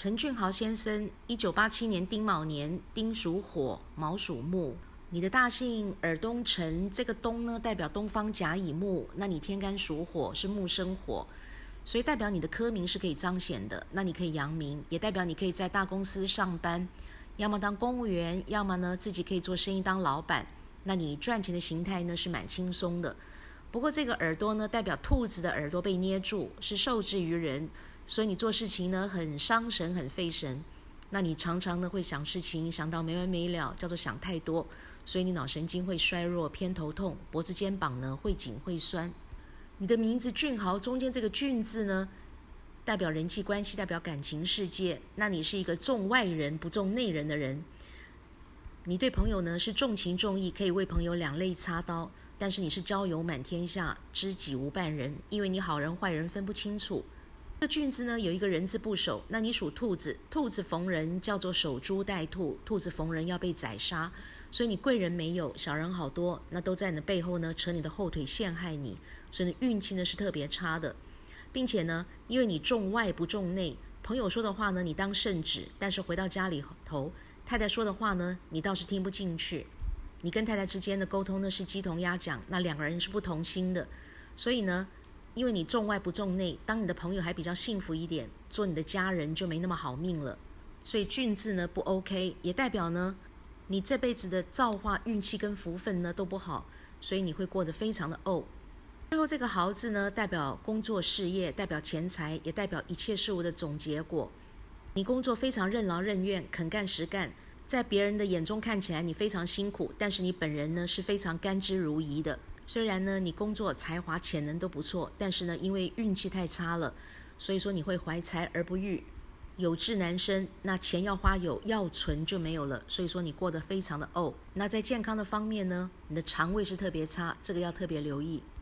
陈俊豪先生，一九八七年丁卯年，丁属火，卯属木。你的大姓尔东陈，这个东呢代表东方甲乙木，那你天干属火，是木生火，所以代表你的科名是可以彰显的。那你可以扬名，也代表你可以在大公司上班，要么当公务员，要么呢自己可以做生意当老板。那你赚钱的形态呢是蛮轻松的。不过这个耳朵呢，代表兔子的耳朵被捏住，是受制于人。所以你做事情呢很伤神很费神，那你常常呢会想事情想到没完没了，叫做想太多，所以你脑神经会衰弱偏头痛，脖子肩膀呢会紧会酸。你的名字俊豪中间这个俊字呢，代表人际关系，代表感情世界。那你是一个重外人不重内人的人，你对朋友呢是重情重义，可以为朋友两肋插刀，但是你是交友满天下，知己无半人，因为你好人坏人分不清楚。这句子呢有一个人字部首，那你属兔子，兔子逢人叫做守株待兔，兔子逢人要被宰杀，所以你贵人没有，小人好多，那都在你的背后呢扯你的后腿陷害你，所以运气呢是特别差的，并且呢因为你重外不重内，朋友说的话呢你当圣旨，但是回到家里头，太太说的话呢你倒是听不进去，你跟太太之间的沟通呢是鸡同鸭讲，那两个人是不同心的，所以呢。因为你重外不重内，当你的朋友还比较幸福一点，做你的家人就没那么好命了。所以俊字呢不 OK，也代表呢你这辈子的造化、运气跟福分呢都不好，所以你会过得非常的怄。最后这个豪字呢，代表工作事业，代表钱财，也代表一切事物的总结果。你工作非常任劳任怨、肯干实干，在别人的眼中看起来你非常辛苦，但是你本人呢是非常甘之如饴的。虽然呢，你工作才华潜能都不错，但是呢，因为运气太差了，所以说你会怀才而不遇，有志难伸。那钱要花有，要存就没有了，所以说你过得非常的哦。那在健康的方面呢，你的肠胃是特别差，这个要特别留意。